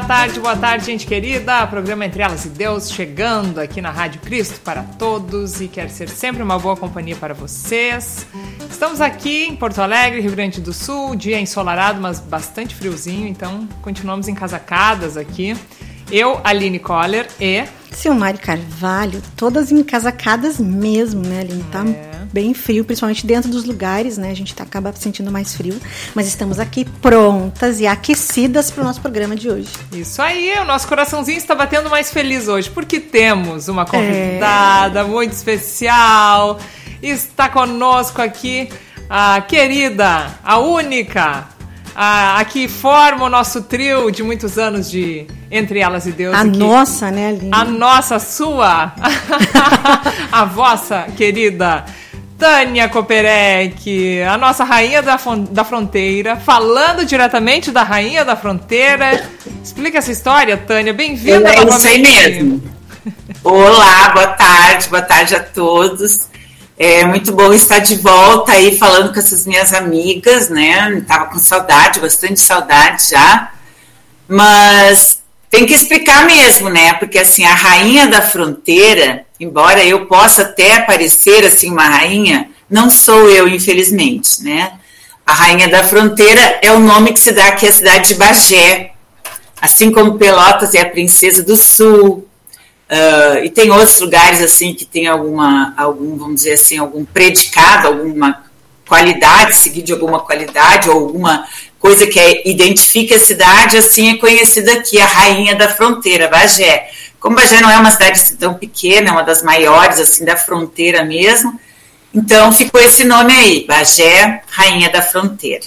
boa tarde, boa tarde, gente querida. Programa Entre Elas e Deus chegando aqui na Rádio Cristo para todos e quer ser sempre uma boa companhia para vocês. Estamos aqui em Porto Alegre, Rio Grande do Sul, dia ensolarado, mas bastante friozinho, então continuamos encasacadas aqui. Eu, Aline Coller e. Silmari Carvalho, todas encasacadas mesmo, né, Aline? Tá é. Bem frio, principalmente dentro dos lugares, né? A gente tá, acaba sentindo mais frio. Mas estamos aqui prontas e aquecidas para o nosso programa de hoje. Isso aí, o nosso coraçãozinho está batendo mais feliz hoje, porque temos uma convidada é. muito especial. Está conosco aqui a querida, a única, a, a que forma o nosso trio de muitos anos de entre elas e Deus. A aqui. nossa, né, Aline? A nossa, sua, a vossa querida Tânia Koperek, a nossa rainha da, da fronteira, falando diretamente da rainha da fronteira. Explica essa história, Tânia. Bem-vinda. É isso aí mesmo. Olá, boa tarde, boa tarde a todos. É muito bom estar de volta aí falando com essas minhas amigas, né? Tava com saudade, bastante saudade já. Mas tem que explicar mesmo, né? Porque assim, a rainha da fronteira, embora eu possa até parecer assim uma rainha, não sou eu, infelizmente, né? A rainha da fronteira é o nome que se dá aqui à cidade de Bagé, assim como Pelotas é a princesa do sul. Uh, e tem outros lugares assim que tem alguma, algum, vamos dizer assim, algum predicado, alguma qualidade, seguir de alguma qualidade ou alguma coisa que é, identifica a cidade, assim é conhecida aqui, a rainha da fronteira, Bagé. Como Bagé não é uma cidade tão pequena, é uma das maiores assim da fronteira mesmo, então ficou esse nome aí, Bagé, rainha da fronteira.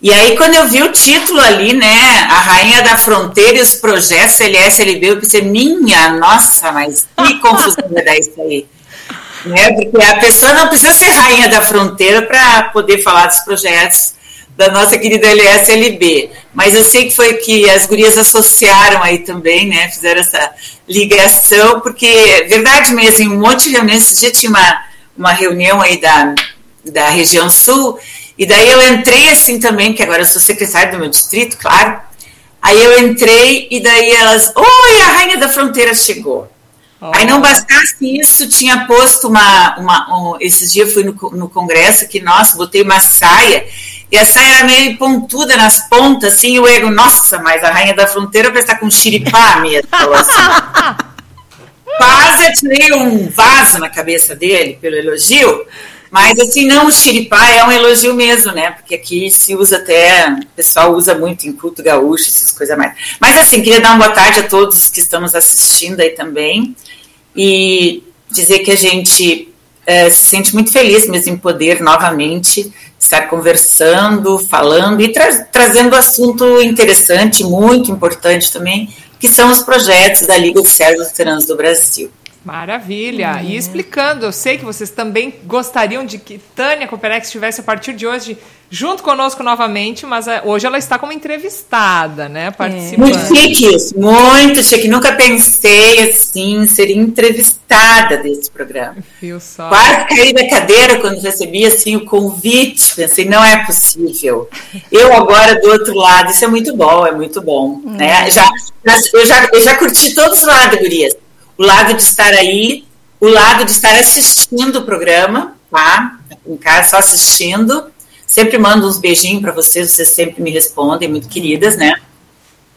E aí, quando eu vi o título ali, né, a Rainha da Fronteira e os projetos LSLB, eu pensei, minha nossa, mas que confusão vai dar isso aí. Né, porque a pessoa não precisa ser Rainha da Fronteira para poder falar dos projetos da nossa querida LSLB. Mas eu sei que foi que as gurias associaram aí também, né? Fizeram essa ligação, porque verdade mesmo, em um monte de reuniões, esse dia tinha uma, uma reunião aí da, da região sul, e daí eu entrei assim também, que agora eu sou secretária do meu distrito, claro. Aí eu entrei e daí elas, oi, a rainha da fronteira chegou. Oh. Aí não bastasse isso, tinha posto uma. uma um, esses dias eu fui no, no congresso que, nossa, botei uma saia e a saia era meio pontuda nas pontas, assim, e o ego, nossa, mas a rainha da fronteira vai estar com xiripá mesmo. Assim. Quase tirei um vaso na cabeça dele pelo elogio, mas assim, não o xiripá é um elogio mesmo, né? Porque aqui se usa até, o pessoal usa muito em culto gaúcho, essas coisas mais. Mas assim, queria dar uma boa tarde a todos que estamos assistindo aí também e dizer que a gente é, se sente muito feliz mesmo em poder novamente estar conversando, falando e tra trazendo assunto interessante, muito importante também, que são os projetos da Liga dos Servos Veteranos do Brasil. Maravilha! E explicando, eu sei que vocês também gostariam de que Tânia Coperex estivesse a partir de hoje junto conosco novamente, mas é, hoje ela está como entrevistada, né? Participando. Muito chique isso, muito chique. Nunca pensei assim, ser entrevistada desse programa. Viu só. Quase caí da cadeira quando recebi assim, o convite. Pensei, não é possível. Eu agora do outro lado, isso é muito bom, é muito bom. Hum. Né? Já, eu, já, eu já curti todos os lados, Gurias. O lado de estar aí, o lado de estar assistindo o programa, tá? Em casa, só assistindo Sempre mando uns beijinhos para vocês, vocês sempre me respondem, muito queridas, né?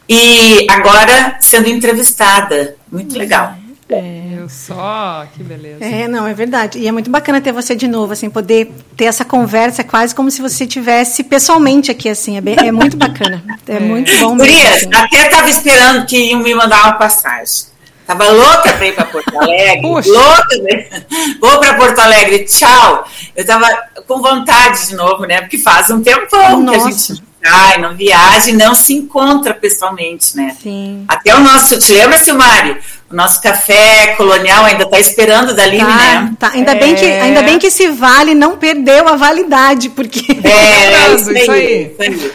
E agora sendo entrevistada, muito legal. É, eu só, que beleza. É, não, é verdade. E é muito bacana ter você de novo, assim, poder ter essa conversa, é quase como se você tivesse pessoalmente aqui, assim, é, bem, é muito bacana. É, é. muito bom mesmo. Gurias, assim. até estava esperando que iam me mandar uma passagem. Tava louca para ir para Porto Alegre. Puxa. Louca, né? Vou para Porto Alegre, tchau. Eu tava com vontade de novo, né? Porque faz um tempão Nossa. que a gente sai, não viaja e não se encontra pessoalmente, né? Sim. Até o nosso, te lembra, Silmari? O nosso café colonial ainda está esperando da Aline, tá, né? Tá. Ainda, é... bem que, é. ainda bem que esse vale não perdeu a validade, porque. É, é isso, aí, isso aí.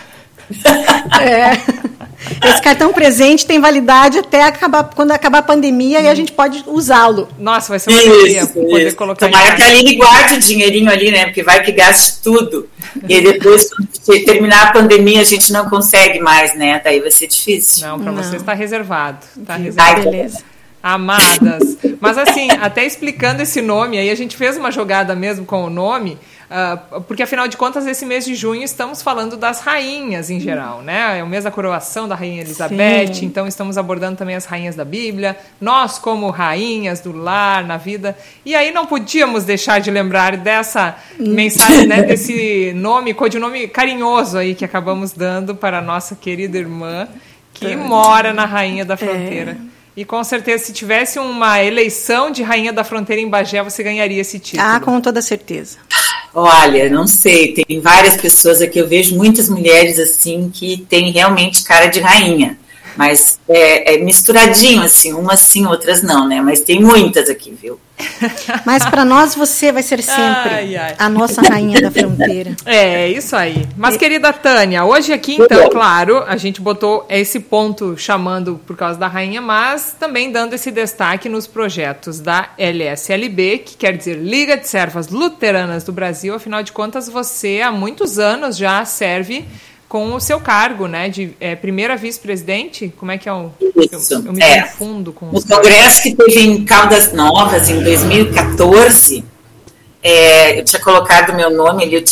Isso aí. É. Esse cartão presente tem validade até acabar, quando acabar a pandemia e a gente pode usá-lo. Nossa, vai ser uma alegria poder isso. colocar Tomara que a Aline guarde o dinheirinho ali, né? Porque vai que gaste tudo. E depois, quando terminar a pandemia, a gente não consegue mais, né? Daí vai ser difícil. Não, para você está reservado. Está reservado. Ai, beleza. Amadas. Mas assim, até explicando esse nome, aí a gente fez uma jogada mesmo com o nome, uh, porque afinal de contas, esse mês de junho estamos falando das rainhas em geral, né? É o mês da coroação da Rainha Elizabeth, Sim. então estamos abordando também as rainhas da Bíblia, nós como rainhas do lar, na vida. E aí não podíamos deixar de lembrar dessa mensagem, né, desse nome, codinome carinhoso aí que acabamos dando para a nossa querida irmã que é. mora na Rainha da Fronteira. É. E com certeza, se tivesse uma eleição de Rainha da Fronteira em Bagé, você ganharia esse título. Ah, com toda certeza. Olha, não sei, tem várias pessoas aqui, eu vejo muitas mulheres assim que têm realmente cara de rainha. Mas é, é, misturadinho, assim, umas sim, outras não, né? Mas tem muitas aqui, viu? Mas para nós você vai ser sempre ai, ai. a nossa rainha da fronteira. É, isso aí. Mas, querida Tânia, hoje aqui, então, claro, a gente botou esse ponto chamando por causa da rainha, mas também dando esse destaque nos projetos da LSLB, que quer dizer Liga de Servas Luteranas do Brasil. Afinal de contas, você há muitos anos já serve com o seu cargo, né, de é, primeira vice-presidente, como é que é o... Isso, eu, eu me é. confundo com... O congresso que teve em Caldas Novas, em 2014, é, eu tinha colocado meu nome, ele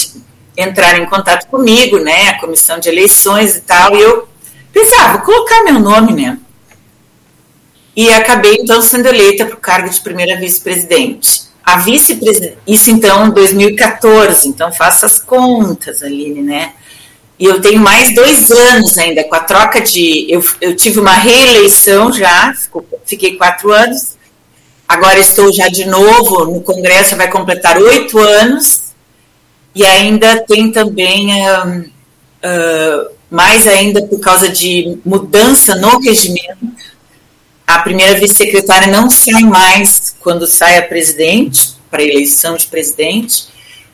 entrar em contato comigo, né, a comissão de eleições e tal, e eu pensei, ah, vou colocar meu nome, né, e acabei, então, sendo eleita para o cargo de primeira vice-presidente. A vice-presidente, isso então em 2014, então faça as contas, Aline, né? E eu tenho mais dois anos ainda com a troca de. Eu, eu tive uma reeleição já, fiquei quatro anos. Agora estou já de novo no Congresso, vai completar oito anos. E ainda tem também, uh, mais ainda por causa de mudança no regimento, a primeira vice-secretária não sai mais quando sai a presidente, para eleição de presidente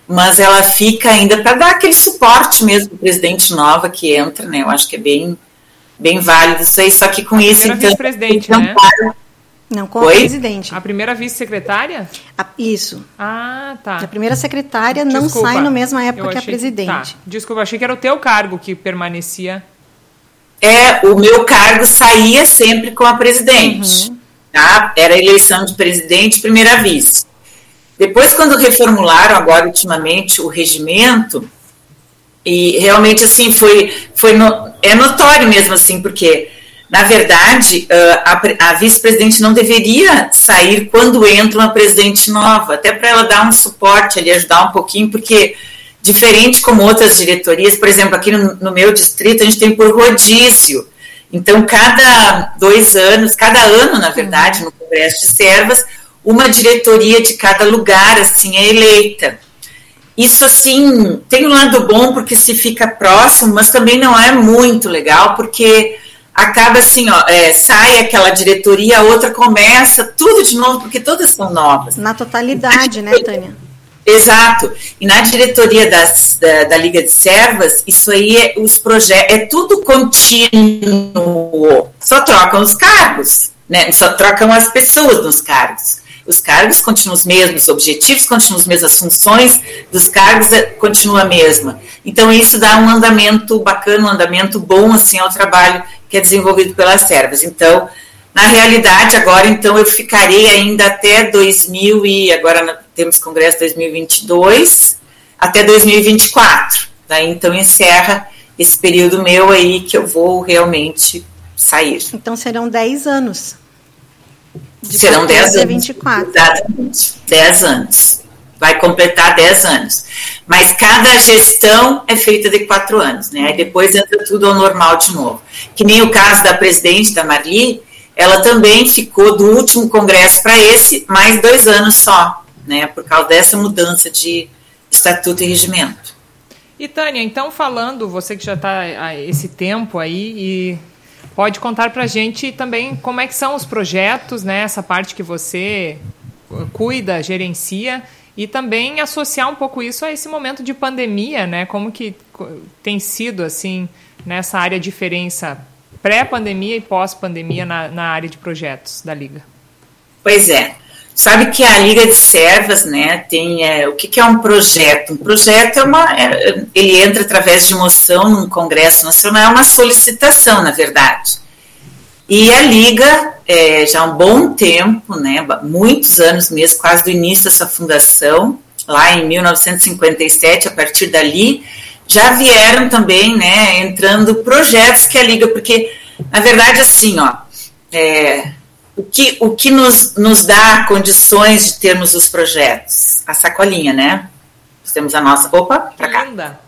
mas ela fica ainda para dar aquele suporte mesmo para o presidente nova que entra, né? Eu acho que é bem, bem válido isso aí, só que com a isso, então. Vice-presidente, né? Não, com Oi? a presidente. A primeira vice-secretária? Isso. Ah, tá. A primeira secretária Desculpa, não sai na mesma época que a presidente. Tá. Desculpa, achei que era o teu cargo que permanecia. É, o meu cargo saía sempre com a presidente. Uhum. Tá? Era eleição de presidente e primeira vice. Depois, quando reformularam agora ultimamente o regimento, e realmente assim foi, foi no, é notório mesmo assim, porque na verdade a, a vice-presidente não deveria sair quando entra uma presidente nova, até para ela dar um suporte ali, ajudar um pouquinho, porque diferente como outras diretorias, por exemplo, aqui no, no meu distrito a gente tem por rodízio. Então, cada dois anos, cada ano, na verdade, no Congresso de Servas, uma diretoria de cada lugar assim é eleita. Isso assim tem um lado bom porque se fica próximo, mas também não é muito legal porque acaba assim, ó, é, sai aquela diretoria, a outra começa tudo de novo porque todas são novas. Na totalidade, né, Tânia? Exato. E na diretoria das, da, da, Liga de Servas, isso aí é os projetos, é tudo contínuo. Só trocam os cargos, né? Só trocam as pessoas nos cargos os cargos continuam os mesmos, os objetivos continuam os mesmos, as funções dos cargos é, continuam a mesma. Então, isso dá um andamento bacana, um andamento bom, assim, ao trabalho que é desenvolvido pelas servas. Então, na realidade, agora, então, eu ficarei ainda até 2000 e, agora temos congresso 2022, até 2024. Daí, então, encerra esse período meu aí que eu vou realmente sair. Então, serão 10 anos. De Serão 10 anos. 24. Exatamente, 10 anos. Vai completar 10 anos. Mas cada gestão é feita de 4 anos, né? Aí depois entra tudo ao normal de novo. Que nem o caso da presidente, da Marli, ela também ficou do último congresso para esse mais dois anos só, né? Por causa dessa mudança de estatuto e regimento. E Tânia, então falando, você que já está há esse tempo aí e pode contar para a gente também como é que são os projetos, né? Essa parte que você cuida, gerencia e também associar um pouco isso a esse momento de pandemia, né? Como que tem sido assim nessa área a diferença pré-pandemia e pós-pandemia na, na área de projetos da Liga? Pois é. Sabe que a Liga de Servas, né, tem é, o que, que, é um projeto? Um projeto é uma, é, ele entra através de moção num Congresso Nacional, é uma solicitação, na verdade. E a Liga, é, já há um bom tempo, né, muitos anos mesmo, quase do início dessa fundação, lá em 1957, a partir dali, já vieram também, né, entrando projetos que a Liga, porque, na verdade, assim, ó, é, o que, o que nos, nos dá condições de termos os projetos? A sacolinha, né? Nós temos a nossa. Opa, pra cá. Linda.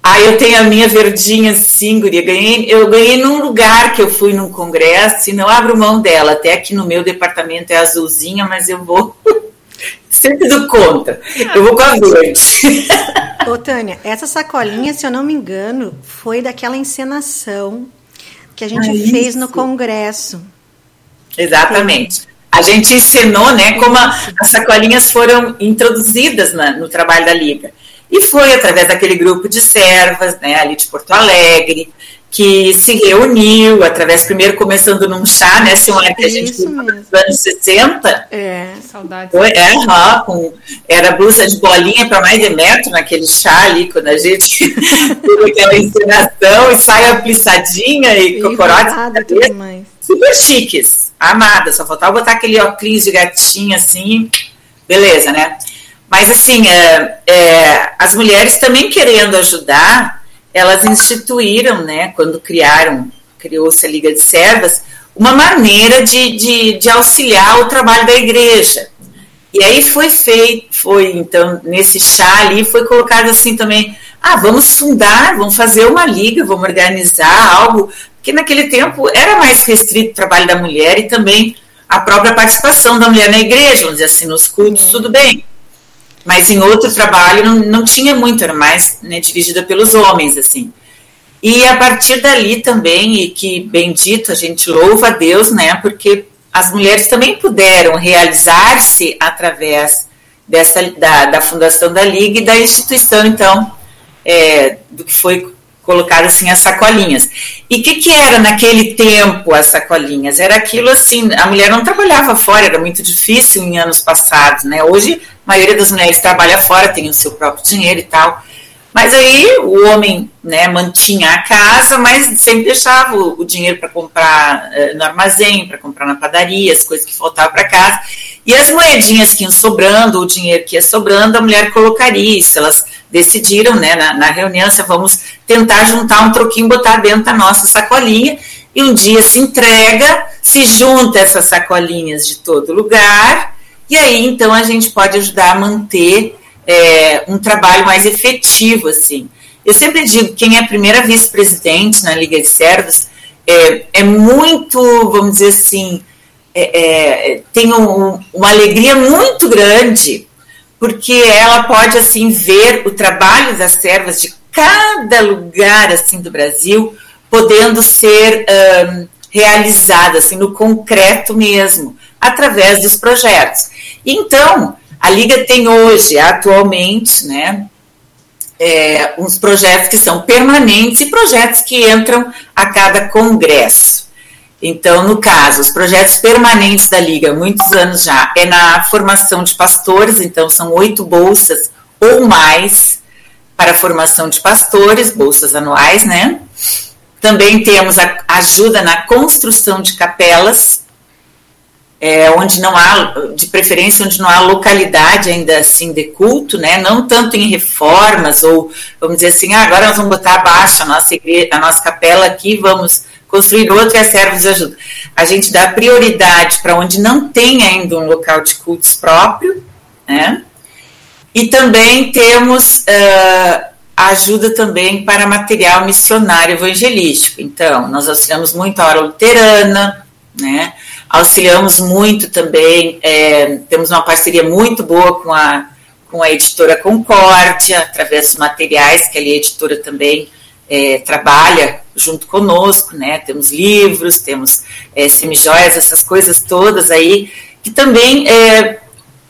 Ah, eu tenho a minha verdinha assim, guria. Ganhei, eu ganhei num lugar que eu fui num congresso e não abro mão dela. Até aqui no meu departamento é azulzinha, mas eu vou sempre do contra. Eu vou com a verde. Ô, Tânia, essa sacolinha, se eu não me engano, foi daquela encenação que a gente ah, fez no congresso. Exatamente. A gente ensinou né, como a, as sacolinhas foram introduzidas na, no trabalho da Liga. E foi através daquele grupo de servas, né, ali de Porto Alegre, que se reuniu, através, primeiro começando num chá, né, Simone, que a gente viu nos anos 60. É, saudade. Foi, é, uhum, com, era blusa de bolinha para mais de metro naquele chá ali, quando a gente teve aquela encenação, e saia plissadinha e, e cocorote. Super chiques amada, só faltava botar aquele óculos de gatinha assim, beleza, né? Mas assim, é, é, as mulheres também querendo ajudar, elas instituíram, né, quando criaram, criou-se a Liga de Servas, uma maneira de, de, de auxiliar o trabalho da igreja. E aí foi feito, foi então, nesse chá ali, foi colocado assim também, ah, vamos fundar, vamos fazer uma liga, vamos organizar algo que naquele tempo era mais restrito o trabalho da mulher e também a própria participação da mulher na igreja, vamos dizer assim, nos cultos, tudo bem. Mas em outro trabalho não, não tinha muito, era mais né, dirigida pelos homens, assim. E a partir dali também, e que bendito, a gente louva a Deus, né, porque as mulheres também puderam realizar-se através dessa, da, da fundação da Liga e da instituição, então, é, do que foi colocado assim as sacolinhas. E o que, que era naquele tempo as sacolinhas? Era aquilo assim, a mulher não trabalhava fora, era muito difícil em anos passados, né? Hoje a maioria das mulheres trabalha fora, tem o seu próprio dinheiro e tal. Mas aí o homem né, mantinha a casa, mas sempre deixava o, dinheiro para comprar uh, no armazém, para comprar na padaria, as coisas que faltavam para casa. E as moedinhas que iam sobrando, o dinheiro que ia sobrando, a mulher colocaria. Se elas decidiram, né, na, na reunião, se vamos tentar juntar um troquinho, botar dentro da nossa sacolinha. E um dia se entrega, se junta essas sacolinhas de todo lugar, e aí então a gente pode ajudar a manter é, um trabalho mais efetivo, assim. Eu sempre digo, quem é a primeira vice-presidente na Liga de Servos é, é muito, vamos dizer assim, é, é, tem um, uma alegria muito grande, porque ela pode, assim, ver o trabalho das servas de cada lugar, assim, do Brasil, podendo ser um, realizada, assim, no concreto mesmo, através dos projetos. Então, a Liga tem hoje, atualmente, né, é, uns projetos que são permanentes e projetos que entram a cada congresso. Então, no caso, os projetos permanentes da Liga, muitos anos já, é na formação de pastores, então são oito bolsas ou mais para a formação de pastores, bolsas anuais, né? Também temos a ajuda na construção de capelas, é, onde não há, de preferência, onde não há localidade ainda assim de culto, né? Não tanto em reformas ou vamos dizer assim, ah, agora nós vamos botar abaixo a nossa igreja, a nossa capela aqui, vamos construir outra e a servos de ajuda. A gente dá prioridade para onde não tem ainda um local de cultos próprio, né? E também temos uh, ajuda também para material missionário evangelístico. Então, nós auxiliamos muito a hora luterana, né? Auxiliamos muito também, é, temos uma parceria muito boa com a, com a editora Concórdia, através dos materiais que a editora também é, trabalha junto conosco, né? Temos livros, temos é, semijóias, essas coisas todas aí, que também é,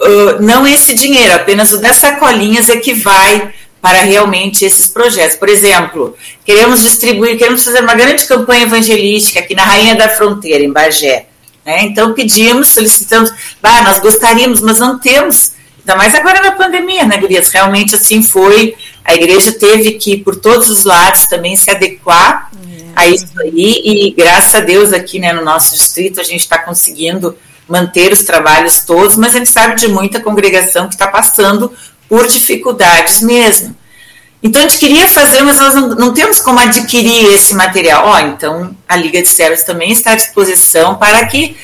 uh, não esse dinheiro, apenas o das sacolinhas é que vai para realmente esses projetos. Por exemplo, queremos distribuir, queremos fazer uma grande campanha evangelística aqui na Rainha da Fronteira, em Bagé. Né? Então pedimos, solicitamos, bah, nós gostaríamos, mas não temos. Ainda mais agora na pandemia, né, Gurias? Realmente assim foi. A igreja teve que, por todos os lados, também se adequar é. a isso aí. E graças a Deus, aqui né, no nosso distrito, a gente está conseguindo manter os trabalhos todos, mas a gente sabe de muita congregação que está passando por dificuldades mesmo. Então a gente queria fazer, mas nós não, não temos como adquirir esse material. Ó, oh, então a Liga de Servos também está à disposição para que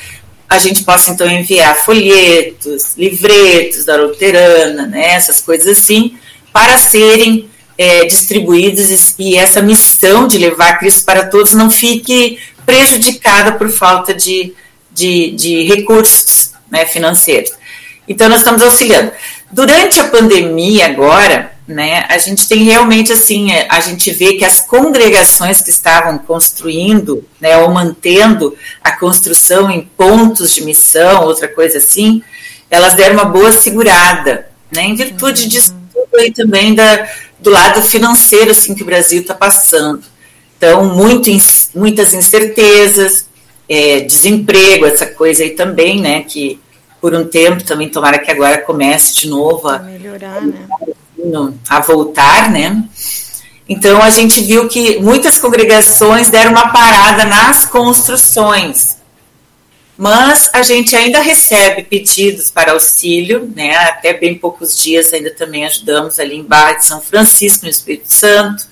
a gente possa então enviar folhetos, livretos da luterana, né, essas coisas assim, para serem é, distribuídos e essa missão de levar Cristo para todos não fique prejudicada por falta de, de, de recursos né, financeiros. Então nós estamos auxiliando. Durante a pandemia agora, né, a gente tem realmente assim, é, a gente vê que as congregações que estavam construindo, né, ou mantendo a construção em pontos de missão, outra coisa assim, elas deram uma boa segurada, né, em virtude disso tudo aí também da, do lado financeiro assim que o Brasil está passando. Então, muito, muitas incertezas, é, desemprego, essa coisa aí também, né, que por um tempo também, tomara que agora comece de novo a, melhorar, né? A voltar, né? Então a gente viu que muitas congregações deram uma parada nas construções, mas a gente ainda recebe pedidos para auxílio, né? Até bem poucos dias ainda também ajudamos ali em Barra de São Francisco, no Espírito Santo,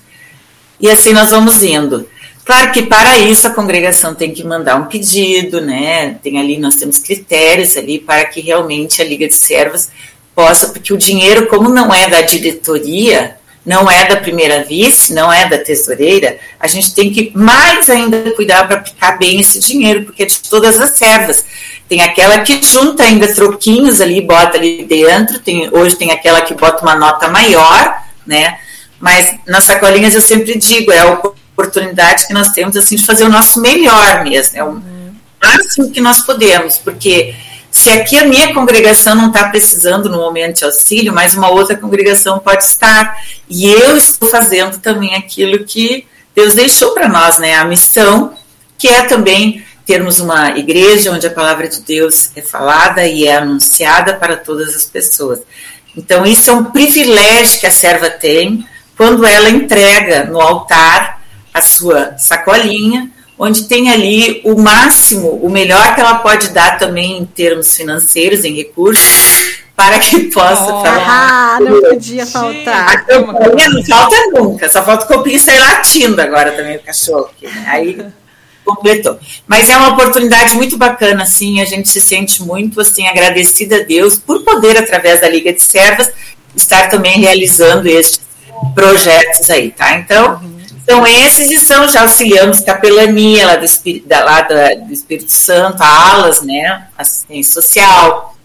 e assim nós vamos indo. Claro que para isso a congregação tem que mandar um pedido, né? Tem ali, nós temos critérios ali para que realmente a Liga de Servos possa, porque o dinheiro, como não é da diretoria, não é da primeira vice, não é da tesoureira, a gente tem que mais ainda cuidar para aplicar bem esse dinheiro, porque é de todas as servas. Tem aquela que junta ainda troquinhos ali, bota ali dentro, tem, hoje tem aquela que bota uma nota maior, né? Mas nas sacolinhas eu sempre digo, é o oportunidade que nós temos assim de fazer o nosso melhor mesmo, é o máximo que nós podemos, porque se aqui a minha congregação não está precisando no momento de auxílio, mas uma outra congregação pode estar, e eu estou fazendo também aquilo que Deus deixou para nós, né? A missão, que é também termos uma igreja onde a palavra de Deus é falada e é anunciada para todas as pessoas. Então, isso é um privilégio que a serva tem quando ela entrega no altar a sua sacolinha, onde tem ali o máximo, o melhor que ela pode dar também em termos financeiros, em recursos, para que possa oh, Ah, não podia faltar. A campanha não falta nunca, só falta o copinho sair latindo agora também o cachorro. Aqui, né? Aí completou. Mas é uma oportunidade muito bacana, assim, a gente se sente muito assim agradecida a Deus por poder, através da Liga de Servas, estar também realizando estes projetos aí, tá? Então, uhum. São esses e são, já auxiliamos capelania lá do, da, lá do Espírito Santo, a ALAS, né, assistência social.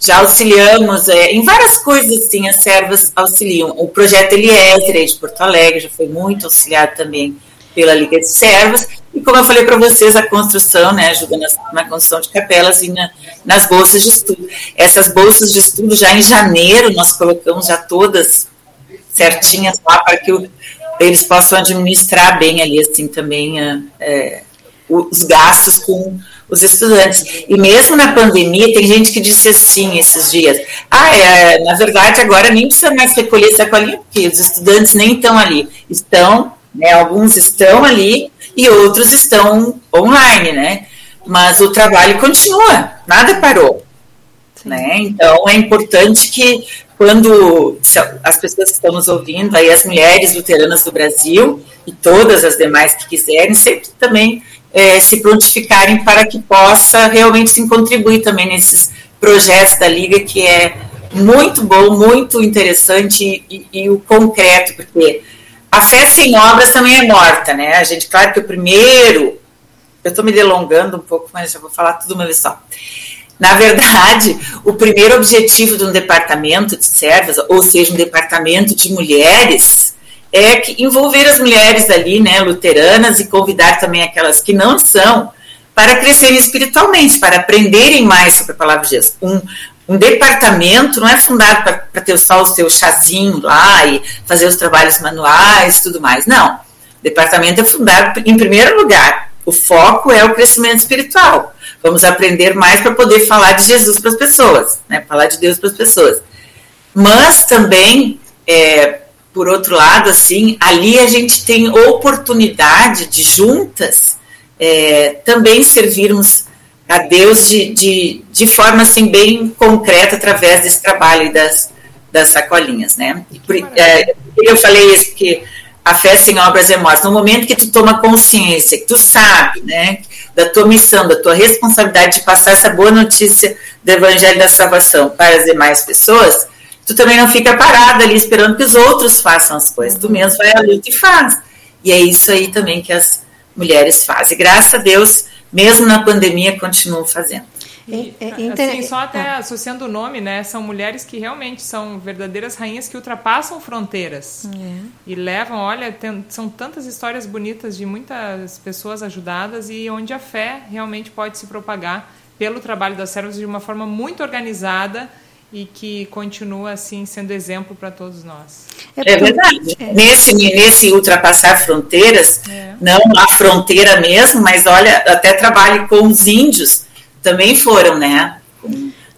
Já auxiliamos é, em várias coisas, assim, as servas auxiliam. O projeto Eliezer, de Porto Alegre, já foi muito auxiliado também pela Liga de Servas. E como eu falei para vocês, a construção, né, ajuda na, na construção de capelas e na, nas bolsas de estudo. Essas bolsas de estudo, já em janeiro, nós colocamos já todas certinhas lá para que o eles possam administrar bem ali, assim, também é, os gastos com os estudantes. E mesmo na pandemia, tem gente que disse assim esses dias: ah, é, na verdade, agora nem precisa mais recolher sacolinha, porque os estudantes nem estão ali. Estão, né, alguns estão ali e outros estão online, né? Mas o trabalho continua, nada parou. Né? Então é importante que quando as pessoas que estão nos ouvindo, aí as mulheres luteranas do Brasil e todas as demais que quiserem, sempre também é, se prontificarem para que possa realmente se contribuir também nesses projetos da Liga, que é muito bom, muito interessante e, e, o concreto, porque a fé sem obras também é morta, né? A gente, claro que o primeiro, eu estou me delongando um pouco, mas já vou falar tudo uma vez só. Na verdade, o primeiro objetivo de um departamento de servas, ou seja, um departamento de mulheres, é que envolver as mulheres ali, né, luteranas, e convidar também aquelas que não são, para crescerem espiritualmente, para aprenderem mais sobre a palavra de Deus. Um, um departamento não é fundado para ter só o seu chazinho lá e fazer os trabalhos manuais e tudo mais. Não. O departamento é fundado, em primeiro lugar, o foco é o crescimento espiritual. Vamos aprender mais para poder falar de Jesus para as pessoas, né? falar de Deus para as pessoas. Mas também, é, por outro lado, assim, ali a gente tem oportunidade de juntas é, também servirmos a Deus de, de, de forma assim bem concreta através desse trabalho das, das sacolinhas, né? Por, é, eu falei isso porque a fé sem obras é morte. No momento que tu toma consciência, que tu sabe, né, da tua missão, da tua responsabilidade de passar essa boa notícia do Evangelho da Salvação para as demais pessoas, tu também não fica parado ali esperando que os outros façam as coisas. Tu mesmo vai à luta e faz. E é isso aí também que as mulheres fazem. Graças a Deus, mesmo na pandemia, continuam fazendo. E, é, é, assim, só até ah. associando o nome, né? São mulheres que realmente são verdadeiras rainhas que ultrapassam fronteiras é. e levam, olha, tem, são tantas histórias bonitas de muitas pessoas ajudadas e onde a fé realmente pode se propagar pelo trabalho das servas de uma forma muito organizada e que continua assim sendo exemplo para todos nós. É, é verdade. É. Nesse, nesse ultrapassar fronteiras, é. não a fronteira mesmo, mas olha, até trabalho com os índios também foram, né?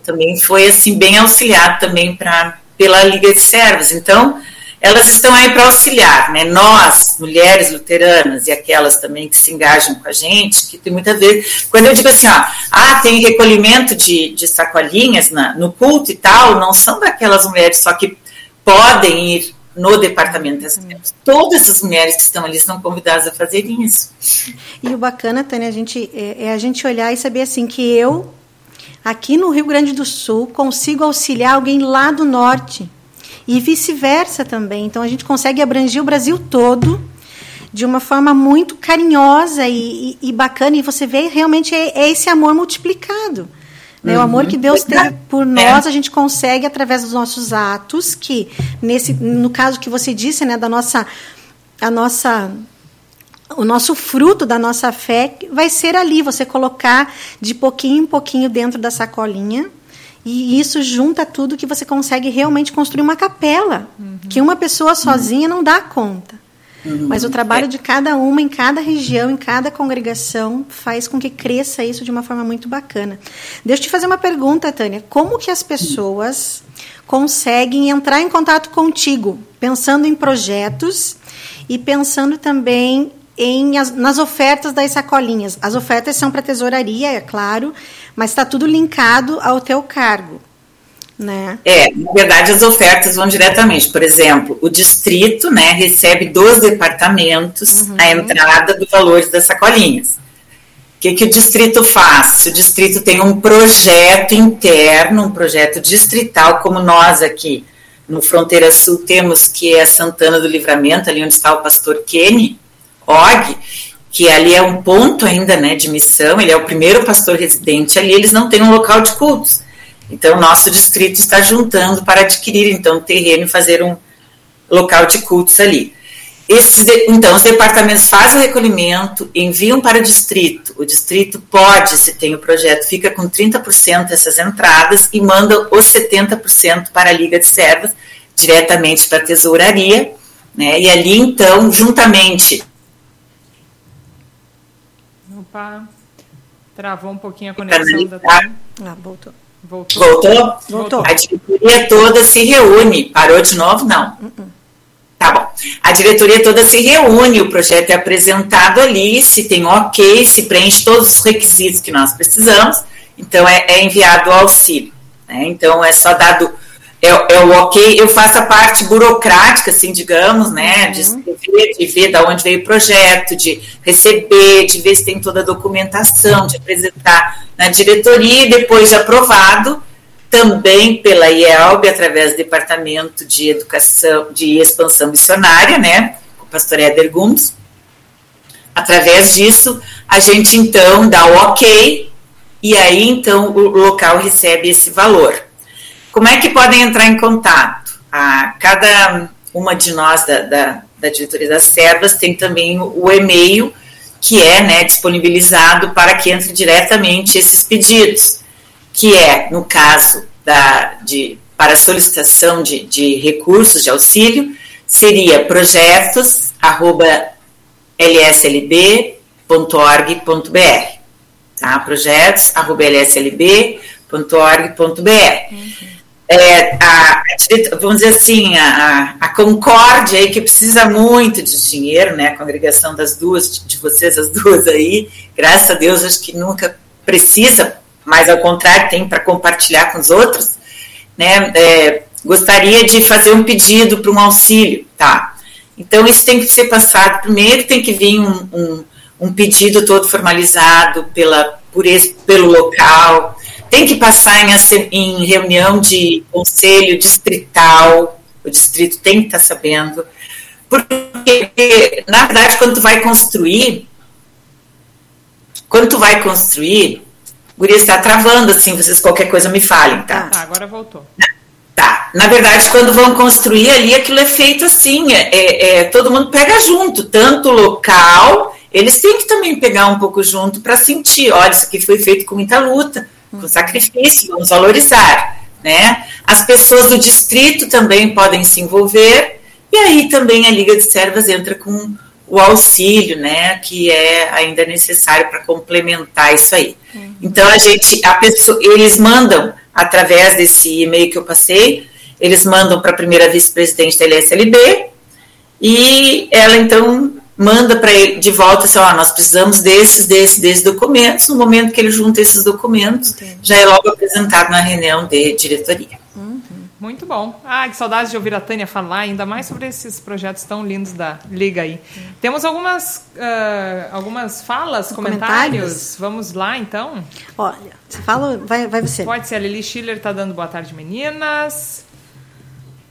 Também foi assim bem auxiliado também para pela Liga de Servos. Então, elas estão aí para auxiliar, né? Nós, mulheres luteranas e aquelas também que se engajam com a gente, que tem muita vez. Quando eu digo assim, ó, ah, tem recolhimento de, de sacolinhas na, no culto e tal, não são daquelas mulheres só que podem ir no departamento das mulheres. Todas as mulheres que estão ali são convidadas a fazerem isso. E o bacana, Tânia, a gente, é, é a gente olhar e saber assim que eu, aqui no Rio Grande do Sul, consigo auxiliar alguém lá do norte e vice-versa também. Então a gente consegue abranger o Brasil todo de uma forma muito carinhosa e, e, e bacana, e você vê realmente é, é esse amor multiplicado. Né? Uhum. O amor que Deus teve por é. nós, a gente consegue através dos nossos atos, que nesse, no caso que você disse, né, da nossa, a nossa o nosso fruto da nossa fé vai ser ali, você colocar de pouquinho em pouquinho dentro da sacolinha. E isso junta tudo que você consegue realmente construir uma capela, uhum. que uma pessoa sozinha não dá conta. Uhum. Mas o trabalho de cada uma, em cada região, em cada congregação, faz com que cresça isso de uma forma muito bacana. Deixa eu te fazer uma pergunta, Tânia. Como que as pessoas conseguem entrar em contato contigo, pensando em projetos e pensando também em as, nas ofertas das sacolinhas? As ofertas são para tesouraria, é claro, mas está tudo linkado ao teu cargo. Né? É, na verdade as ofertas vão diretamente. Por exemplo, o distrito né, recebe dos departamentos uhum. a entrada do valor das sacolinhas. O que, que o distrito faz? Se o distrito tem um projeto interno, um projeto distrital, como nós aqui no Fronteira Sul temos, que é Santana do Livramento, ali onde está o pastor Kenny Og, que ali é um ponto ainda né, de missão, ele é o primeiro pastor residente ali, eles não têm um local de cultos. Então, nosso distrito está juntando para adquirir, então, terreno e fazer um local de cultos ali. Esses, então, os departamentos fazem o recolhimento, enviam para o distrito. O distrito pode, se tem o projeto, fica com 30% dessas entradas e manda os 70% para a Liga de Servas, diretamente para a tesouraria. Né? E ali, então, juntamente. Opa, travou um pouquinho a conexão da. Ah, voltou. Voltou? Voltou? Voltou. A diretoria toda se reúne. Parou de novo? Não. Uh -uh. Tá bom. A diretoria toda se reúne, o projeto é apresentado ali, se tem ok, se preenche todos os requisitos que nós precisamos, então é, é enviado o auxílio. Né? Então é só dado é, é, o ok, eu faço a parte burocrática, assim, digamos, né, uhum. de escrever, de ver de onde veio o projeto, de receber, de ver se tem toda a documentação, de apresentar na diretoria e depois de aprovado, também pela IELB, através do Departamento de Educação, de Expansão Missionária, né, o pastor Éder Gomes. Através disso, a gente então dá o ok, e aí então o local recebe esse valor. Como é que podem entrar em contato? A, cada uma de nós da, da, da diretoria das servas tem também o, o e-mail que é né, disponibilizado para que entre diretamente esses pedidos, que é, no caso, da, de, para solicitação de, de recursos de auxílio seria projetos.lslb.org.br tá? projetos.lslb.org.br uhum. É, a, vamos dizer assim, a, a concórdia aí que precisa muito de dinheiro, né? A congregação das duas, de vocês, as duas aí, graças a Deus, acho que nunca precisa, mas ao contrário, tem para compartilhar com os outros, né? É, gostaria de fazer um pedido para um auxílio, tá? Então, isso tem que ser passado. Primeiro, tem que vir um, um, um pedido todo formalizado pela, por esse, pelo local, tem que passar em, em reunião de conselho distrital, o distrito tem que estar sabendo, porque, na verdade, quando tu vai construir, quando tu vai construir, Guria está travando, assim, vocês qualquer coisa me falem, tá? Tá, agora voltou. Tá. Na verdade, quando vão construir ali, aquilo é feito assim, é, é, é todo mundo pega junto, tanto o local, eles têm que também pegar um pouco junto para sentir, olha, isso aqui foi feito com muita luta, com sacrifício, vamos valorizar, né? As pessoas do distrito também podem se envolver, e aí também a Liga de Servas entra com o auxílio, né, que é ainda necessário para complementar isso aí. Uhum. Então a gente, a pessoa, eles mandam através desse e-mail que eu passei, eles mandam para a primeira vice-presidente da LSLB e ela então manda para ele de volta assim, ó, nós precisamos desses, desses, desses documentos. No momento que ele junta esses documentos, Entendi. já é logo apresentado na reunião de diretoria. Uhum. Muito bom. Ah, que saudades de ouvir a Tânia falar ainda mais sobre esses projetos tão lindos da Liga aí. Uhum. Temos algumas, uh, algumas falas, comentários. comentários. Vamos lá, então? Olha, você fala, vai, vai você. Pode ser. A Lili Schiller está dando boa tarde, meninas.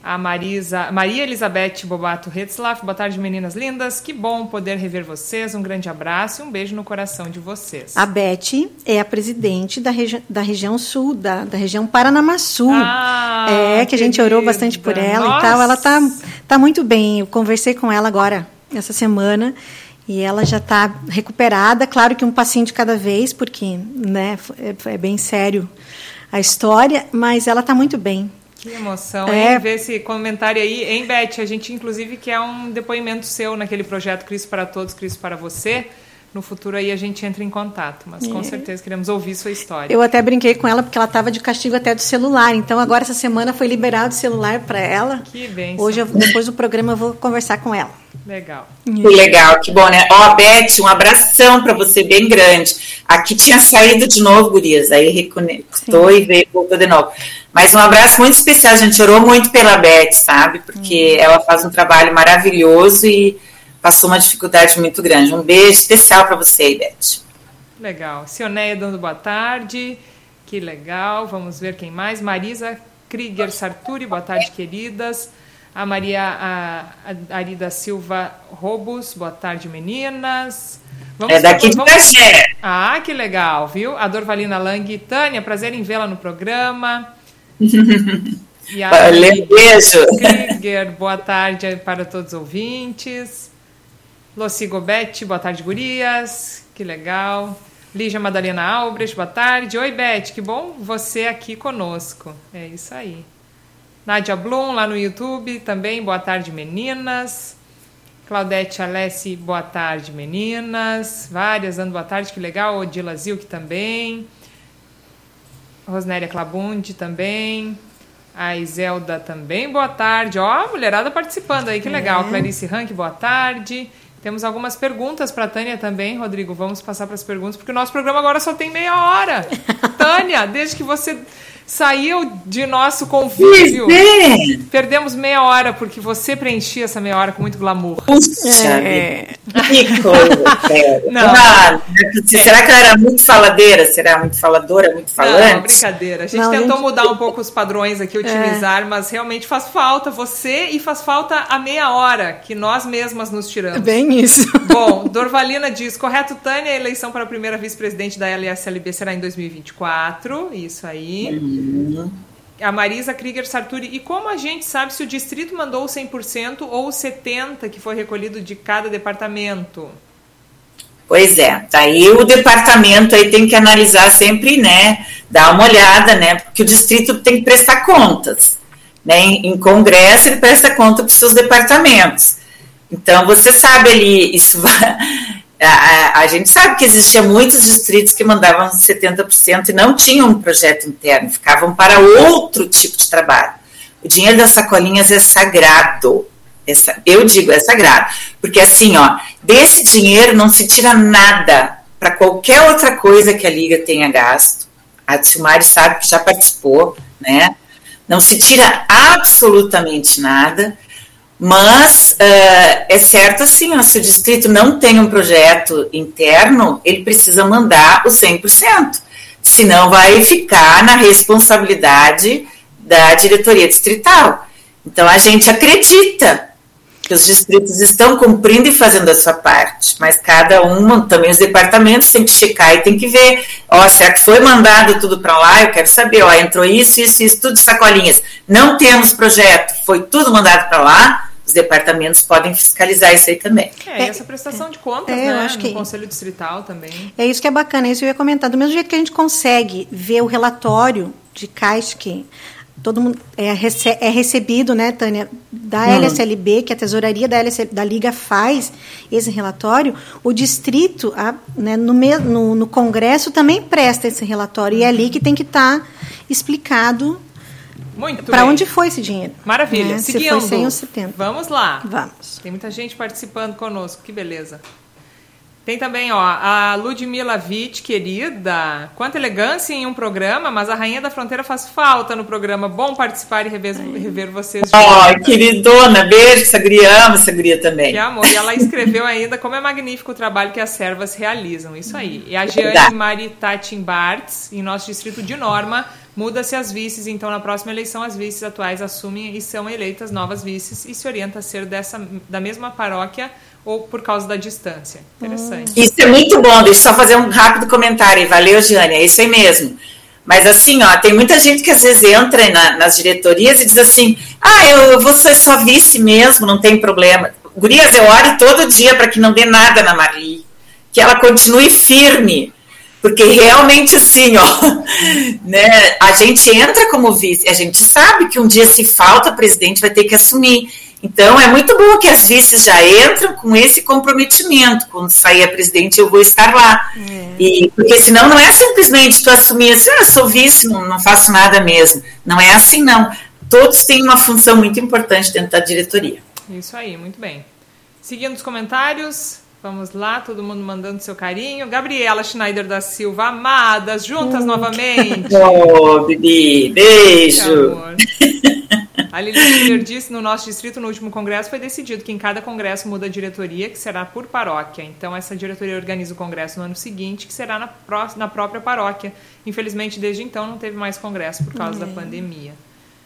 A Marisa, Maria Elizabeth Bobato Retzlaff, boa tarde, meninas lindas. Que bom poder rever vocês. Um grande abraço e um beijo no coração de vocês. A Beth é a presidente da, regi da região sul, da, da região Paranamaçu. Ah, é, que a gente orou bastante por ela Nossa. e tal. Ela tá, tá muito bem. Eu conversei com ela agora, essa semana. E ela já está recuperada, claro que um passinho de cada vez, porque né, é, é bem sério a história, mas ela está muito bem. Que emoção, é. hein? Ver esse comentário aí. Hein, Beth? A gente, inclusive, quer um depoimento seu naquele projeto Cristo para Todos, Cristo para Você. No futuro aí a gente entra em contato, mas com é. certeza queremos ouvir sua história. Eu até brinquei com ela porque ela estava de castigo até do celular. Então agora essa semana foi liberado o celular para ela. Que bem. Hoje, eu, depois do programa, eu vou conversar com ela. Legal. Que legal, que bom, né? Ó, oh, Beth, um abração para você bem grande. Aqui tinha saído de novo, Gurias, aí reconectou Sim. e veio, voltou de novo. Mas um abraço muito especial, a gente orou muito pela Beth, sabe? Porque hum. ela faz um trabalho maravilhoso e passou uma dificuldade muito grande. Um beijo especial para você, Beth. Legal. Sioneia dando boa tarde. Que legal. Vamos ver quem mais. Marisa Krieger Sarturi, boa tarde, queridas. A Maria a, a Arida Silva Robos, boa tarde, meninas. Vamos, é daqui de vamos... Ah, que legal, viu? A Dorvalina Lang. Tânia, prazer em vê-la no programa. E a Valeu, beijo. Krieger, boa tarde para todos os ouvintes. Lucy Gobete, boa tarde, gurias. Que legal. Lígia Madalena Albrecht, boa tarde. Oi, Beth, que bom você aqui conosco. É isso aí. Nádia Blum, lá no YouTube, também, boa tarde, meninas. Claudete Alessi, boa tarde, meninas. Várias dando boa tarde, que legal. Odila Zilk também. Rosnéria Clabundi também. A Iselda também, boa tarde. Ó, a mulherada participando aí, que é. legal. Clarice Rank, boa tarde. Temos algumas perguntas para Tânia também, Rodrigo. Vamos passar para as perguntas, porque o nosso programa agora só tem meia hora. Tânia, desde que você saiu de nosso convívio. É. Perdemos meia hora, porque você preenchia essa meia hora com muito glamour. Puxa, é. que coisa, Não. Ah, será que ela era muito faladeira? Será muito faladora, muito falante? Não, brincadeira. A gente Não, tentou gente... mudar um pouco os padrões aqui, otimizar, é. mas realmente faz falta você e faz falta a meia hora que nós mesmas nos tiramos. Bem isso. Bom, Dorvalina diz, correto, Tânia, a eleição para a primeira vice-presidente da LSLB será em 2024, isso aí. A Marisa Krieger Sarturi. E como a gente sabe se o distrito mandou 100% ou 70% que foi recolhido de cada departamento? Pois é, daí o departamento aí tem que analisar sempre, né, dar uma olhada, né, porque o distrito tem que prestar contas, né, em, em congresso ele presta conta para os seus departamentos. Então você sabe ali, isso vai, a, a, gente sabe que existia muitos distritos que mandavam 70% e não tinham um projeto interno, ficavam para outro tipo de trabalho. O dinheiro das sacolinhas é sagrado. eu digo, é sagrado. Porque assim, ó, desse dinheiro não se tira nada para qualquer outra coisa que a Liga tenha gasto. A Tilmari sabe que já participou, né? Não se tira absolutamente nada. Mas uh, é certo assim, ó, se o distrito não tem um projeto interno, ele precisa mandar o 100%. Senão vai ficar na responsabilidade da diretoria distrital. Então a gente acredita que os distritos estão cumprindo e fazendo a sua parte, mas cada um, também os departamentos tem que checar e tem que ver, ó, será que foi mandado tudo para lá? Eu quero saber, ó, entrou isso, isso, isso, tudo de sacolinhas. Não temos projeto, foi tudo mandado para lá os departamentos podem fiscalizar isso aí também. É, essa prestação de contas, é, né, eu acho que, no Conselho Distrital também. É isso que é bacana, é isso eu ia comentar. Do mesmo jeito que a gente consegue ver o relatório de caixa que todo mundo é, rece é recebido, né, Tânia, da hum. LSLB, que a tesouraria da, LSL, da Liga faz esse relatório, o distrito, a, né, no, no, no, Congresso também presta esse relatório, e é ali que tem que estar tá explicado muito Para onde foi esse dinheiro? Maravilha. Né? Seguindo. Se foi 100 ou 70. Vamos lá. Vamos. Tem muita gente participando conosco. Que beleza. Tem também, ó, a Ludmila Witt, querida. Quanta elegância em um programa, mas a Rainha da Fronteira faz falta no programa. Bom participar e rever, rever vocês. Ó, oh, queridona, beijo, Sagria, amo Sagria também. Que amor. E ela escreveu ainda como é magnífico o trabalho que as servas realizam. Isso aí. E a Jeane Maritatin Bartz, em nosso distrito de Norma, Muda-se as vices, então na próxima eleição as vices atuais assumem e são eleitas novas vices e se orienta a ser dessa, da mesma paróquia ou por causa da distância. Interessante. Isso é muito bom, deixa eu só fazer um rápido comentário. Valeu, Giane, é isso aí mesmo. Mas assim, ó, tem muita gente que às vezes entra na, nas diretorias e diz assim: ah, eu, eu vou ser só vice mesmo, não tem problema. Gurias, eu oro todo dia para que não dê nada na Marli, que ela continue firme porque realmente assim, ó, né, a gente entra como vice, a gente sabe que um dia se falta, o presidente vai ter que assumir. Então é muito bom que as vices já entram com esse comprometimento. Quando sair a presidente, eu vou estar lá. É. E, porque senão não é simplesmente tu assumir assim, ah, sou vice, não, não faço nada mesmo. Não é assim, não. Todos têm uma função muito importante dentro da diretoria. Isso aí, muito bem. Seguindo os comentários, Vamos lá, todo mundo mandando seu carinho. Gabriela Schneider da Silva, amadas, juntas hum. novamente. Oh, Bibi, beijo. A Lili disse no nosso distrito, no último congresso, foi decidido que em cada congresso muda a diretoria, que será por paróquia. Então, essa diretoria organiza o congresso no ano seguinte, que será na, pró na própria paróquia. Infelizmente, desde então, não teve mais congresso por causa da é. pandemia.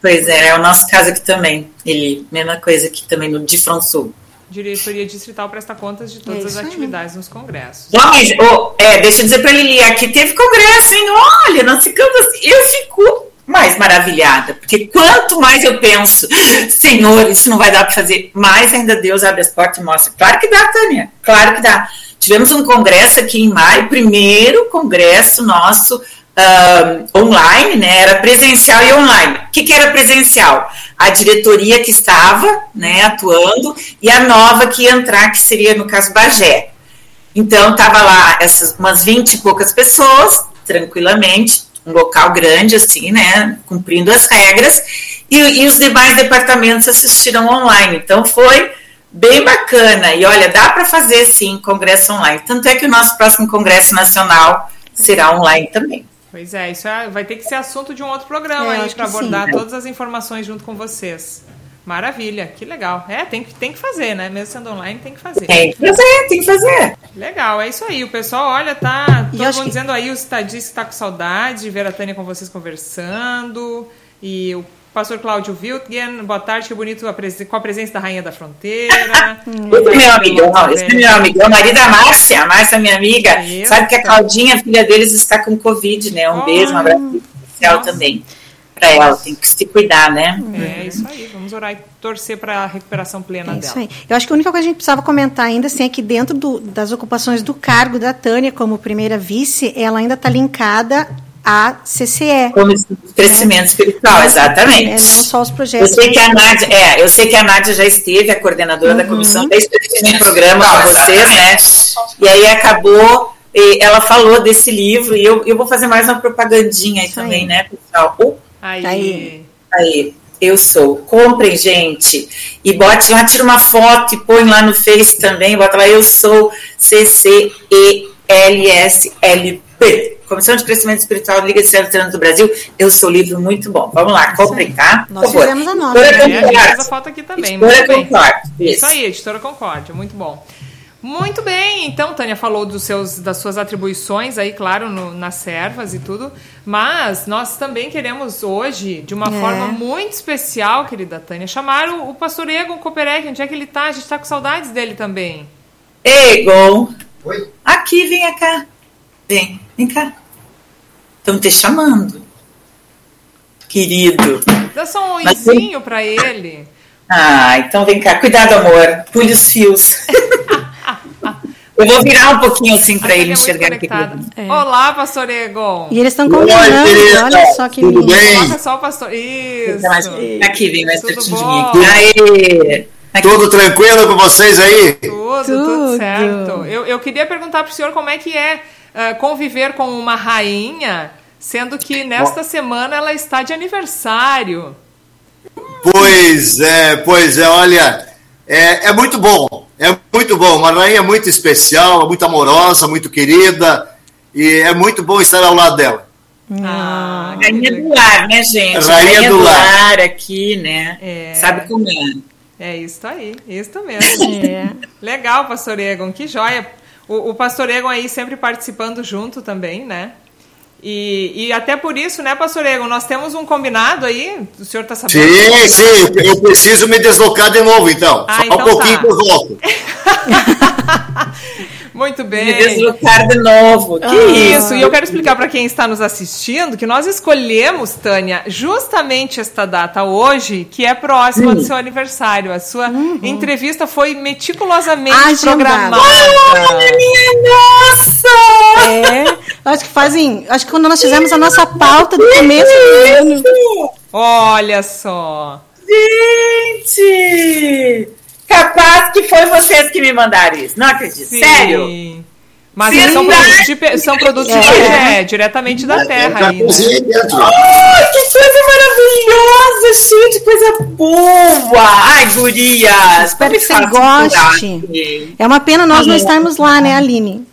Pois é, é o nosso caso aqui também. Ele, mesma coisa aqui também no de Sul diretoria distrital presta contas de todas é as atividades aí. nos congressos. Não, mas, oh, é, deixa eu dizer para Lili, aqui teve congresso, hein? Olha, nós ficamos assim, eu fico mais maravilhada, porque quanto mais eu penso, Senhor, isso não vai dar para fazer, mais ainda Deus abre as portas e mostra. Claro que dá, Tânia, claro que dá. Tivemos um congresso aqui em maio, primeiro congresso nosso uh, online, né? Era presencial e online. O que, que era presencial? A diretoria que estava né, atuando e a nova que ia entrar, que seria, no caso, Bagé. Então, estava lá essas umas 20 e poucas pessoas, tranquilamente, um local grande, assim, né? Cumprindo as regras, e, e os demais departamentos assistiram online. Então, foi bem bacana. E olha, dá para fazer sim congresso online. Tanto é que o nosso próximo congresso nacional será online também. Pois é, isso é, vai ter que ser assunto de um outro programa é, aí para abordar sim. todas as informações junto com vocês. Maravilha, que legal. É, tem, tem que fazer, né? Mesmo sendo online, tem que fazer. Tem que fazer, tem que fazer. Legal, é isso aí. O pessoal, olha, tá todo mundo que... dizendo aí, o estadista está com saudade de ver a Tânia com vocês conversando. E o Pastor Cláudio Wiltgen, boa tarde, que bonito com a presença da Rainha da Fronteira. esse é meu amigão, esse é meu amigão, marido da Márcia, a Márcia, minha amiga. Sabe que a Claudinha, a filha deles, está com Covid, né? Um oh, beijo, um abraço especial também. Para ela, tem que se cuidar, né? É isso aí, vamos orar e torcer para a recuperação plena É dela. isso aí. Eu acho que a única coisa que a gente precisava comentar ainda assim, é que dentro do- das ocupações do cargo da Tânia como primeira vice, ela ainda está linkada à CCE. Como crescimento espiritual, exatamente. É, não só os Eu projetos. sei que a Nádia, é, eu sei que a Nádia já esteve, a coordenadora da comissão, eu estive em programa com vocês, né? E aí acabou, e ela falou desse livro, e eu, eu vou fazer mais uma propagandinha aí Isso também, aí. né, pessoal? Uh, Aí. Aí. Aí, eu sou. Comprem, gente. E bote lá, tira uma foto e põe lá no Face também. Bota lá, eu sou CCELSLP. Comissão de Crescimento Espiritual Liga de Servidão do Brasil. Eu sou livro muito bom. Vamos lá, comprem, tá? Nós Por fizemos a nossa, Editora É, né? a gente Concorde. fez a foto aqui também. Editora. Concorde. Isso aí, editora Concórdia, muito bom. Muito bem, então, Tânia falou dos seus, das suas atribuições aí, claro, no- nas servas e tudo, mas nós também queremos hoje, de uma É. forma muito especial, querida Tânia, chamar o, o pastor Egon Koperek, onde é que ele tá? A gente tá com saudades dele também. Egon. Oi? Aqui, venha cá. Vem, vem cá. Estão te chamando. Querido. Dá só um Mas oizinho pra ele. Ah, então vem cá. Cuidado, amor. Pule os fios. Eu vou virar um pouquinho assim para ele é enxergar aqui. É. Olá, pastor Egon. E eles estão combinando, olha só que Tudo lindo. bem? Coloca só o pastor. Isso. Mais- Aqui, vem mais pertinho de bom? mim. Aqui. Aê! Aqui. Tudo tranquilo com vocês aí? Tudo, tudo, Tudo. certo. Eu, eu queria perguntar para o senhor como é que é ah, conviver com uma rainha, sendo que nesta semana ela está de aniversário. Pois é, pois é, olha, é, é muito bom, é muito bom, uma rainha muito especial, muito amorosa, muito querida, e é muito bom estar ao lado dela. Ah, que Rainha do lar, né, gente? Rainha do lar. aqui, né? É. Sabe como é? É isso aí, isso mesmo. É. Legal, pastor Egon, que joia. O, o pastor Egon aí sempre participando junto também, né? E, e até por isso, né, pastor Egon, nós temos um combinado aí, o senhor está sabendo? Sim, sim, eu preciso me deslocar de novo então. Ah, Só então um pouquinho tá. que eu volto. Muito Me bem. deslocar de novo. Que isso? Isso, e eu quero explicar para quem está nos assistindo que nós escolhemos, Tânia, justamente esta data hoje, que é próxima do seu aniversário. A sua entrevista foi meticulosamente Agendada. programada. Minha nossa! É, acho que fazem. Acho que quando nós fizemos a nossa pauta do começo do ano. Olha só. Gente! Capaz que foi vocês que me mandaram isso. Não acredito. Sim. Sério? Mas Sim, são produtos, de, são produtos de É. pajé, diretamente da terra aí, né? Sim, dentro. Ai, que coisa maravilhosa! Cheio de coisa boa! Ai, gurias! Espero que você goste. É uma pena nós não estarmos lá, né, Aline?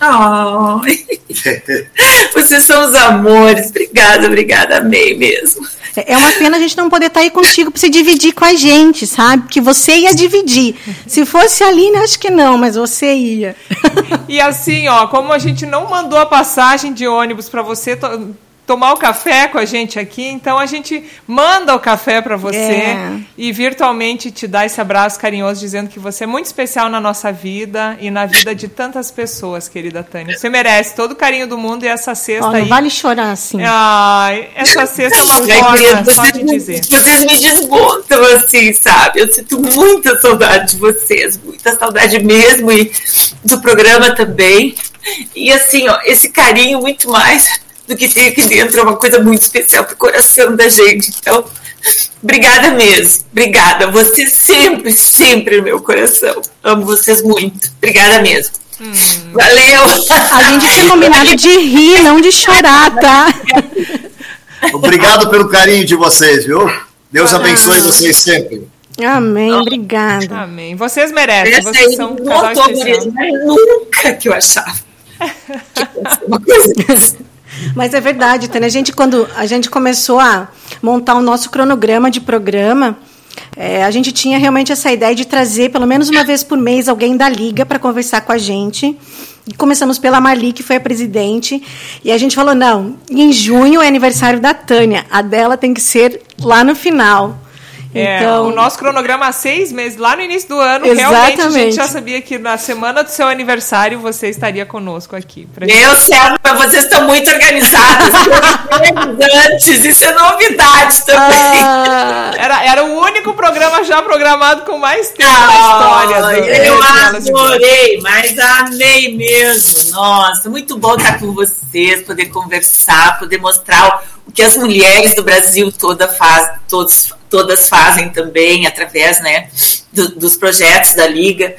Ai. Vocês são os amores. Obrigada, obrigada. Amei mesmo. É uma pena a gente não poder estar aí contigo para você dividir com a gente, sabe? Que você ia dividir. Se fosse a Aline, acho que não, mas você ia. E assim, ó, como a gente não mandou a passagem de ônibus para você tomar o café com a gente aqui, então a gente manda o café para você É. e virtualmente te dá esse abraço carinhoso dizendo que você é muito especial na nossa vida e na vida de tantas pessoas, querida Tânia. Você merece todo o carinho do mundo e essa cesta Ó, não aí. vale chorar assim. Ai, essa cesta é uma só de vocês, dizer. vocês me desmontam assim, sabe? Eu sinto muita saudade de vocês, muita saudade mesmo e do programa também. E assim, ó, esse carinho muito mais do que tem aqui dentro é uma coisa muito especial pro coração da gente. Então, obrigada mesmo. Obrigada. Você sempre, sempre no meu coração. Amo vocês muito. Obrigada mesmo. Valeu! A gente tinha combinado de rir, não de chorar, tá? Obrigado pelo carinho de vocês, viu? Deus abençoe vocês sempre. Amém, obrigada. Amém. Vocês merecem, Essa vocês aí são um casal especial. nunca que eu achava. que uma coisa dessa. Mas é verdade, Tânia. A gente, quando a gente começou a montar o nosso cronograma de programa, é, a gente tinha realmente essa ideia de trazer, pelo menos uma vez por mês, alguém da Liga para conversar com a gente. E começamos pela Marli, que foi a presidente. E a gente falou: não, em junho é aniversário da Tânia. A dela tem que ser lá no final. É, Então- o nosso cronograma há seis meses, lá no início do ano, realmente a gente Exatamente. já sabia que na semana do seu aniversário você estaria conosco aqui. pra gente- Meu céu, mas vocês estão muito organizadas. antes, isso é novidade também. Ah, Era, era o único programa já programado com mais tempo na Ah, história. do- eu adorei, mas amei mesmo. Nossa, muito bom estar com vocês, poder conversar, poder mostrar o que as mulheres do Brasil toda faz, todos, todas fazem também, através né, do- dos projetos da Liga.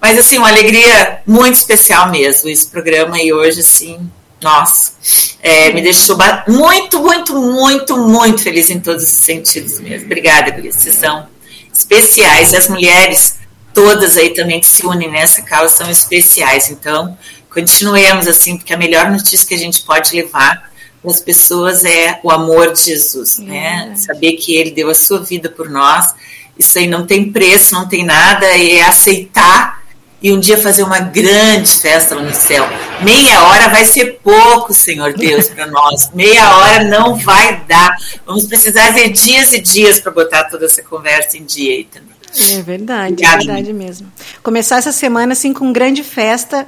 Mas, assim, uma alegria muito especial mesmo, esse programa e hoje, assim, nossa, é, me deixou muito, muito, muito, muito feliz em todos os sentidos mesmo. Obrigada, Gurias, vocês são especiais. As mulheres todas aí também que se unem nessa causa são especiais. Então, continuemos assim, porque a melhor notícia que a gente pode levar para as pessoas é o amor de Jesus, né? Saber que Ele deu a sua vida por nós. Isso aí não tem preço, não tem nada, é aceitar e um dia fazer uma grande festa lá no céu. Meia hora vai ser pouco, Senhor Deus, para nós. Meia hora não vai dar. Vamos precisar de dias e dias para botar toda essa conversa em dia aí também. É verdade, é Obrigada. verdade mesmo. Começar essa semana assim com grande festa,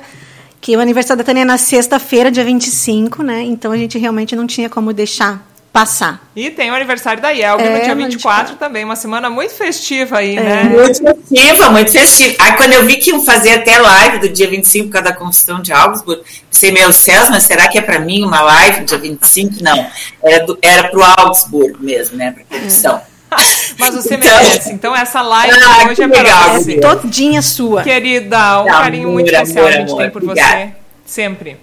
que o aniversário da Tânia é na sexta-feira, dia 25, né? Então a gente realmente não tinha como deixar passar. E tem o aniversário da Yelga É, no dia no 24 também, uma semana muito festiva aí, É. né? Muito festiva, muito festiva. Aí quando eu vi que iam fazer até live do dia 25 por causa da Constituição de Augsburg, pensei, meu céus, mas será que é para mim uma live do dia 25? Não, era, do, era pro Augsburg mesmo, né, pra Constituição. Mas você Então- merece. Então essa live Ah, hoje que é para legal, você. Guria. Todinha sua. Querida, um Amor, carinho muito especial amor, a gente amor. tem por você. Obrigada. Sempre.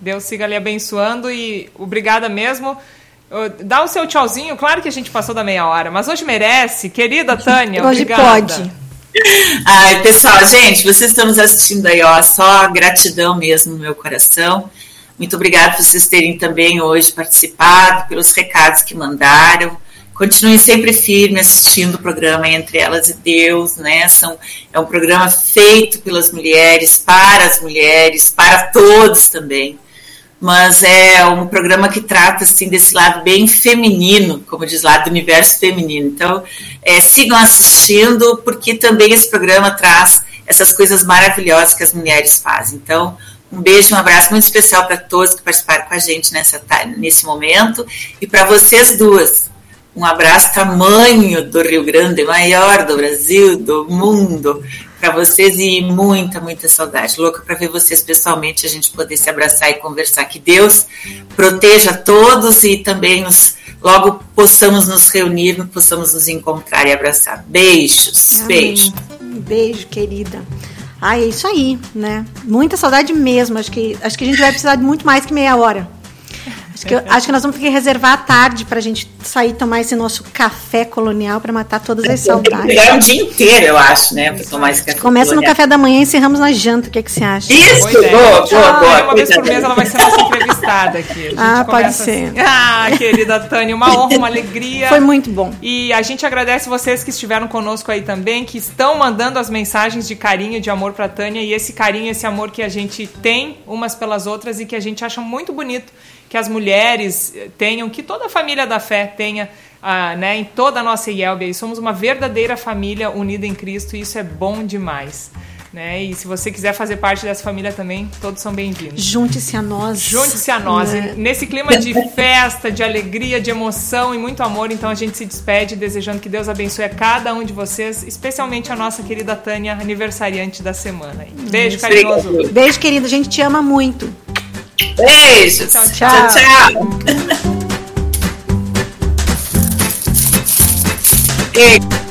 Deus siga lhe abençoando e obrigada mesmo. Dá o seu tchauzinho, claro que a gente passou da meia hora, mas hoje merece. Querida Tânia, Hoje obrigada. pode. Ai, pessoal, gente, vocês estão nos assistindo aí, ó, só gratidão mesmo no meu coração. Muito obrigada por vocês terem também hoje participado, pelos recados que mandaram. Continuem sempre firmes assistindo o programa Entre Elas e Deus, né? São, é um programa feito pelas mulheres, para as mulheres, para todos também. Mas é um programa que trata assim desse lado bem feminino, como diz lá, do universo feminino. Então, é, sigam assistindo, porque também esse programa traz essas coisas maravilhosas que as mulheres fazem. Então, um beijo, um abraço muito especial para todos que participaram com a gente nessa, nesse momento e para vocês duas. Um abraço tamanho do Rio Grande, maior do Brasil, do mundo, para vocês e muita, muita saudade. Louca para ver vocês pessoalmente, a gente poder se abraçar e conversar. Que Deus proteja todos e também nos, logo possamos nos reunir, possamos nos encontrar e abraçar. Beijos, Amém. beijo. Um beijo, querida. Ah, é isso aí, né? Muita saudade mesmo. Acho que, acho que a gente vai precisar de muito mais que meia hora. Acho que, eu- acho que nós vamos ter que reservar a tarde para a gente sair tomar esse nosso café colonial para matar todas as saudades. Pegar um dia inteiro, eu acho, né? Para tomar esse café. Começa no colonial. café da manhã e encerramos na janta. O que, é que você acha? Isso, é. boa, boa, Ah, boa. Uma vez por mês ela vai ser nossa entrevistada aqui. A gente Ah, pode começa ser. assim. Ah, querida Tânia, uma honra, uma alegria. Foi muito bom. E a gente agradece vocês que estiveram conosco aí também, que estão mandando as mensagens de carinho, de amor pra Tânia, e esse carinho, esse amor que a gente tem umas pelas outras e que a gente acha muito bonito que as mulheres eh, tenham, que toda a família da fé tenha, ah, né, em toda a nossa IELB. Somos uma verdadeira família unida em Cristo e isso é bom demais. Né? E se você quiser fazer parte dessa família também, todos são bem-vindos. Junte-se a nós. Junte-se a nós. Né? Nesse clima de festa, de alegria, de emoção e muito amor, então a gente se despede desejando que Deus abençoe a cada um de vocês, especialmente a nossa querida Tânia, aniversariante da semana. Beijo carinhoso. Beijo, querida. A gente te ama muito. Beijos. Tchau, tchau. tchau. tchau. Beijo.